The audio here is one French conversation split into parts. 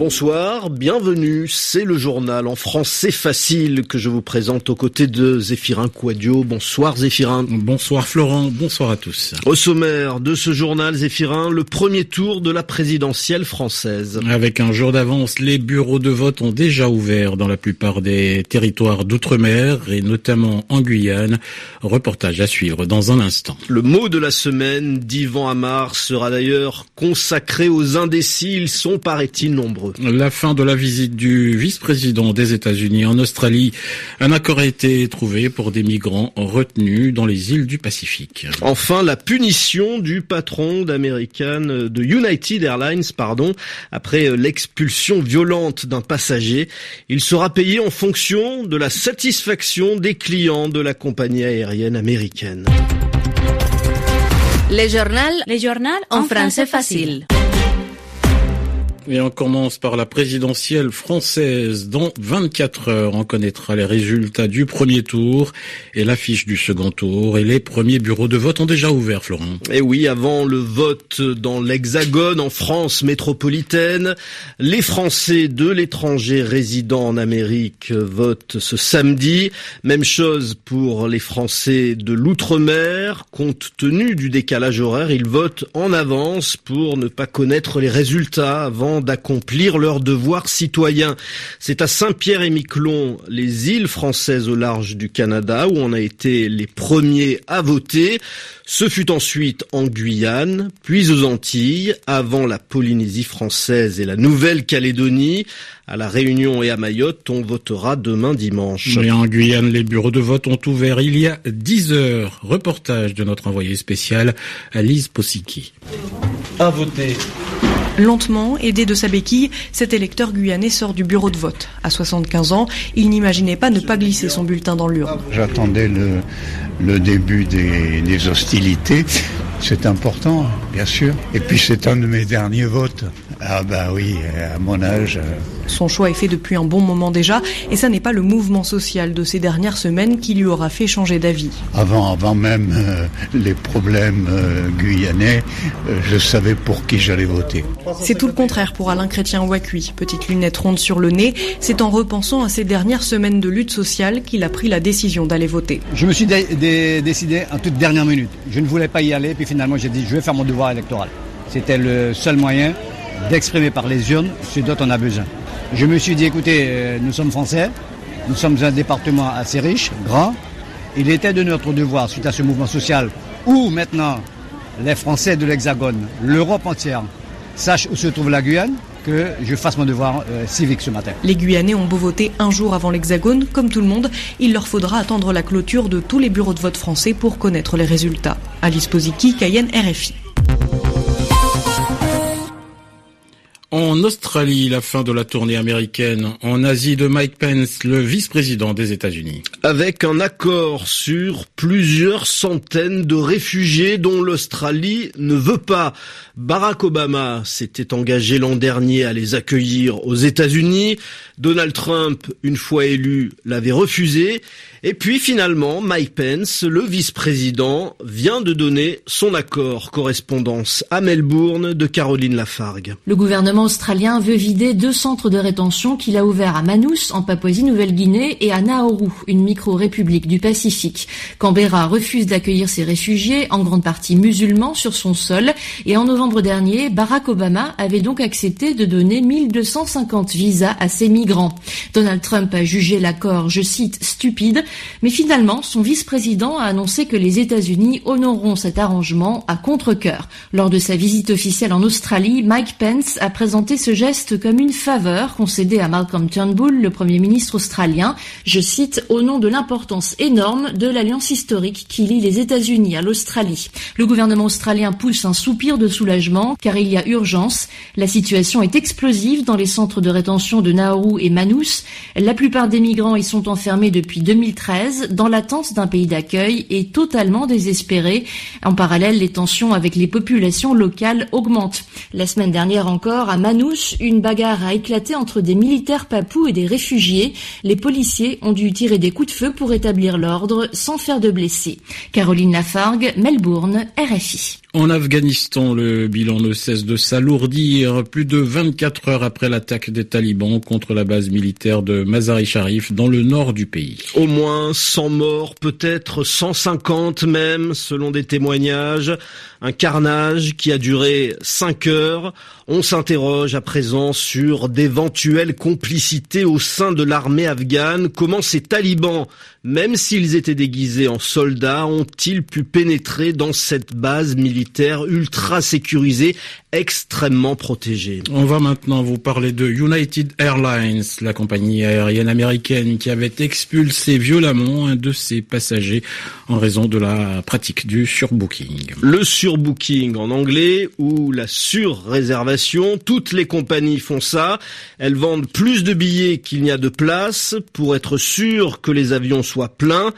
Bonsoir, bienvenue, c'est le journal en français facile que je vous présente aux côtés de Zéphirin Quadio. Bonsoir Zéphirin. Bonsoir Florent, bonsoir à tous. Au sommaire de ce journal Zéphirin, le premier tour de la présidentielle française. Avec un jour d'avance, les bureaux de vote ont déjà ouvert dans la plupart des territoires d'outre-mer et notamment en Guyane. Reportage à suivre dans un instant. Le mot de la semaine d'Ivan Amar sera d'ailleurs consacré aux indécis. Ils sont, paraît-il, nombreux. La fin de la visite du vice-président des États-Unis en Australie. Un accord a été trouvé pour des migrants retenus dans les îles du Pacifique. Enfin, la punition du patron d'American, de United Airlines, pardon, après l'expulsion violente d'un passager. Il sera payé en fonction de la satisfaction des clients de la compagnie aérienne américaine. Les journal, les journal en français facile. Et on commence par la présidentielle française. Dans 24 heures, on connaîtra les résultats du premier tour et l'affiche du second tour. Et les premiers bureaux de vote ont déjà ouvert, Florent. Et oui, avant le vote dans l'Hexagone, en France métropolitaine, les Français de l'étranger résidant en Amérique votent ce samedi. Même chose pour les Français de l'outre-mer. Compte tenu du décalage horaire, ils votent en avance pour ne pas connaître les résultats avant d'accomplir leurs devoirs citoyens. C'est à Saint-Pierre-et-Miquelon, les îles françaises au large du Canada, où on a été les premiers à voter. Ce fut ensuite en Guyane, puis aux Antilles, avant la Polynésie française et la Nouvelle-Calédonie. À la Réunion et à Mayotte, on votera demain dimanche. Et en Guyane, les bureaux de vote ont ouvert il y a 10 heures. Reportage de notre envoyé spécial, Alice Possiki. À voter. Lentement, aidé de sa béquille, cet électeur guyanais sort du bureau de vote. À 75 ans, il n'imaginait pas ne pas glisser son bulletin dans l'urne. J'attendais le, le début des, des hostilités. C'est important, bien sûr. Et puis c'est un de mes derniers votes. Ah bah oui, à mon âge. Son choix est fait depuis un bon moment déjà, et ça n'est pas le mouvement social de ces dernières semaines qui lui aura fait changer d'avis. Avant, avant même euh, les problèmes euh, guyanais, euh, je savais pour qui j'allais voter. C'est tout le contraire pour Alain Chrétien Ouacui. Petite lunette ronde sur le nez, c'est en repensant à ces dernières semaines de lutte sociale qu'il a pris la décision d'aller voter. Je me suis dé dé décidé en toute dernière minute. Je ne voulais pas y aller, puis finalement j'ai dit je vais faire mon devoir électoral. C'était le seul moyen d'exprimer par les urnes ce dont on a besoin. Je me suis dit, écoutez, euh, nous sommes français, nous sommes un département assez riche, grand. Il était de notre devoir, suite à ce mouvement social, où maintenant les Français de l'Hexagone, l'Europe entière, sachent où se trouve la Guyane, que je fasse mon devoir euh, civique ce matin. Les Guyanais ont beau voter un jour avant l'Hexagone, comme tout le monde, il leur faudra attendre la clôture de tous les bureaux de vote français pour connaître les résultats. Alice Posiki, Cayenne, RFI. En Australie, la fin de la tournée américaine. En Asie de Mike Pence, le vice-président des États-Unis. Avec un accord sur plusieurs centaines de réfugiés dont l'Australie ne veut pas. Barack Obama s'était engagé l'an dernier à les accueillir aux États-Unis. Donald Trump, une fois élu, l'avait refusé. Et puis finalement, Mike Pence, le vice-président, vient de donner son accord. Correspondance à Melbourne de Caroline Lafargue. Le gouvernement australien veut vider deux centres de rétention qu'il a ouverts à Manus, en Papouasie-Nouvelle-Guinée, et à Nauru, une micro-république du Pacifique. Canberra refuse d'accueillir ces réfugiés, en grande partie musulmans, sur son sol. Et en novembre dernier, Barack Obama avait donc accepté de donner 1250 visas à ces migrants. Donald Trump a jugé l'accord, je cite, stupide, mais finalement, son vice-président a annoncé que les États-Unis honoreront cet arrangement à contre-cœur. Lors de sa visite officielle en Australie, Mike Pence a présenté ce geste comme une faveur concédée à Malcolm Turnbull, le Premier ministre australien, je cite, au nom de l'importance énorme de l'alliance historique qui lie les États-Unis à l'Australie. Le gouvernement australien pousse un soupir de soulagement car il y a urgence. La situation est explosive dans les centres de rétention de Nauru et Manus. La plupart des migrants y sont enfermés depuis 2013 2013 dans l'attente d'un pays d'accueil et totalement désespéré. En parallèle, les tensions avec les populations locales augmentent. La semaine dernière encore, à Manouche, une bagarre a éclaté entre des militaires papous et des réfugiés. Les policiers ont dû tirer des coups de feu pour établir l'ordre sans faire de blessés. Caroline Lafargue, Melbourne, RFI. En Afghanistan, le bilan ne cesse de s'alourdir. Plus de 24 heures après l'attaque des talibans contre la base militaire de Mazari Sharif dans le nord du pays. Au moins 100 morts, peut-être 150 même, selon des témoignages. Un carnage qui a duré 5 heures. On s'interroge à présent sur d'éventuelles complicités au sein de l'armée afghane. Comment ces talibans, même s'ils étaient déguisés en soldats, ont-ils pu pénétrer dans cette base militaire ultra sécurisée, extrêmement protégée? On va maintenant vous parler de United Airlines, la compagnie aérienne américaine qui avait expulsé un de ses passagers en raison de la pratique du surbooking. Le surbooking en anglais ou la surréservation toutes les compagnies font ça. Elles vendent plus de billets qu'il n'y a de place pour être sûr que les avions soient pleins.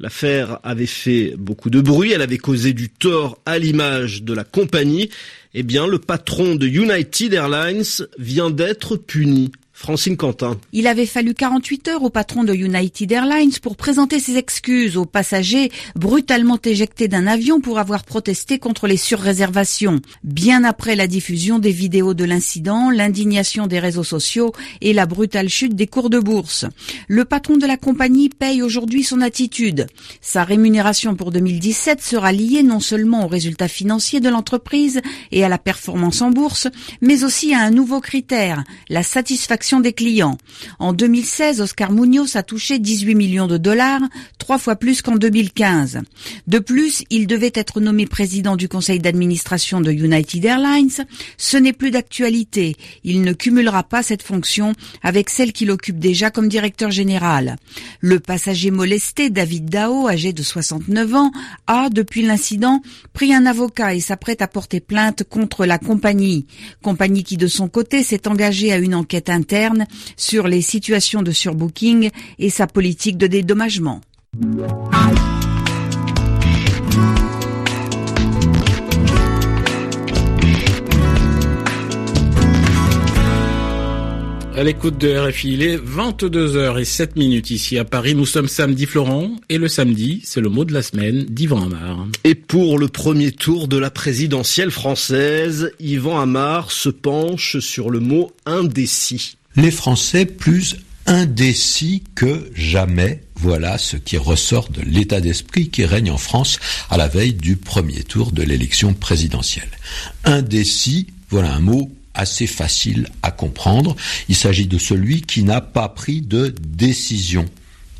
L'affaire avait fait beaucoup de bruit, elle avait causé du tort à l'image de la compagnie. Eh bien, le patron de United Airlines vient d'être puni. Francine Quentin. Il avait fallu 48 heures au patron de United Airlines pour présenter ses excuses aux passagers brutalement éjectés d'un avion pour avoir protesté contre les surréservations. Bien après la diffusion des vidéos de l'incident, l'indignation des réseaux sociaux et la brutale chute des cours de bourse. Le patron de la compagnie paye aujourd'hui son attitude. Sa rémunération pour 2017 sera liée non seulement aux résultats financiers de l'entreprise et à la performance en bourse, mais aussi à un nouveau critère, la satisfaction des clients. En 2016, Oscar Munoz a touché 18 millions de dollars, trois fois plus qu'en 2015. De plus, il devait être nommé président du conseil d'administration de United Airlines. Ce n'est plus d'actualité. Il ne cumulera pas cette fonction avec celle qu'il occupe déjà comme directeur général. Le passager molesté, David Dao, âgé de 69 ans, a, depuis l'incident, pris un avocat et s'apprête à porter plainte contre la compagnie. Compagnie qui, de son côté, s'est engagée à une enquête interne sur les situations de surbooking et sa politique de dédommagement. À l'écoute de RFI, il est 22h07 minutes ici à Paris. Nous sommes samedi Florent et le samedi, c'est le mot de la semaine d'Yvan Amar. Et pour le premier tour de la présidentielle française, Yvan Amar se penche sur le mot indécis les Français plus indécis que jamais. Voilà ce qui ressort de l'état d'esprit qui règne en France à la veille du premier tour de l'élection présidentielle. Indécis, voilà un mot assez facile à comprendre. Il s'agit de celui qui n'a pas pris de décision.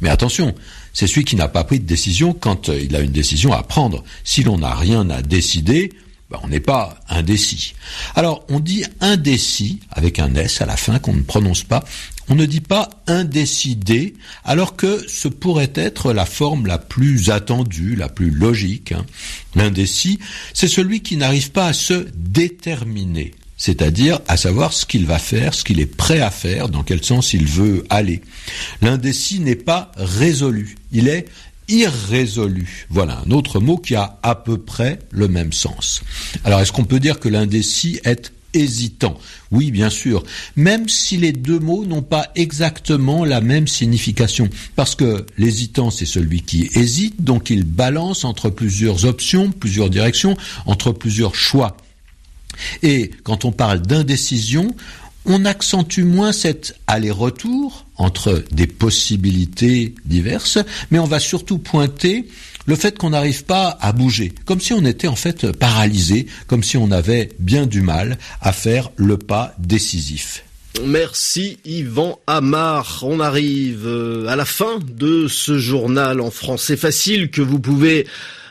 Mais attention, c'est celui qui n'a pas pris de décision quand il a une décision à prendre. Si l'on n'a rien à décider, ben, on n'est pas indécis. Alors, on dit indécis avec un S à la fin qu'on ne prononce pas. On ne dit pas indécidé, alors que ce pourrait être la forme la plus attendue, la plus logique. Hein. L'indécis, c'est celui qui n'arrive pas à se déterminer c'est-à-dire à savoir ce qu'il va faire, ce qu'il est prêt à faire, dans quel sens il veut aller. L'indécis n'est pas résolu, il est irrésolu. Voilà un autre mot qui a à peu près le même sens. Alors est-ce qu'on peut dire que l'indécis est hésitant? Oui, bien sûr, même si les deux mots n'ont pas exactement la même signification. Parce que l'hésitant, c'est celui qui hésite, donc il balance entre plusieurs options, plusieurs directions, entre plusieurs choix. Et quand on parle d'indécision, on accentue moins cet aller-retour entre des possibilités diverses, mais on va surtout pointer le fait qu'on n'arrive pas à bouger, comme si on était en fait paralysé, comme si on avait bien du mal à faire le pas décisif. Merci Yvan Amar. On arrive euh, à la fin de ce journal en français facile que vous pouvez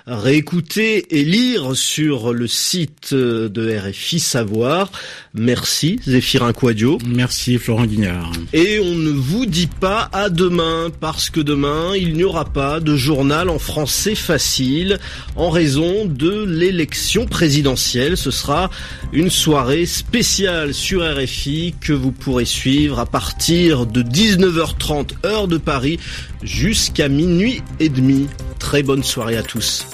réécouter et lire sur le site de RFI Savoir. Merci Zéphirin Quadio. Merci Florent Guignard. Et on ne vous dit pas à demain parce que demain il n'y aura pas de journal en français facile en raison de l'élection présidentielle. Ce sera une soirée spéciale sur RFI que vous pourrez suivre à partir de 19h30 heure de Paris jusqu'à minuit et demi. Très bonne soirée à tous.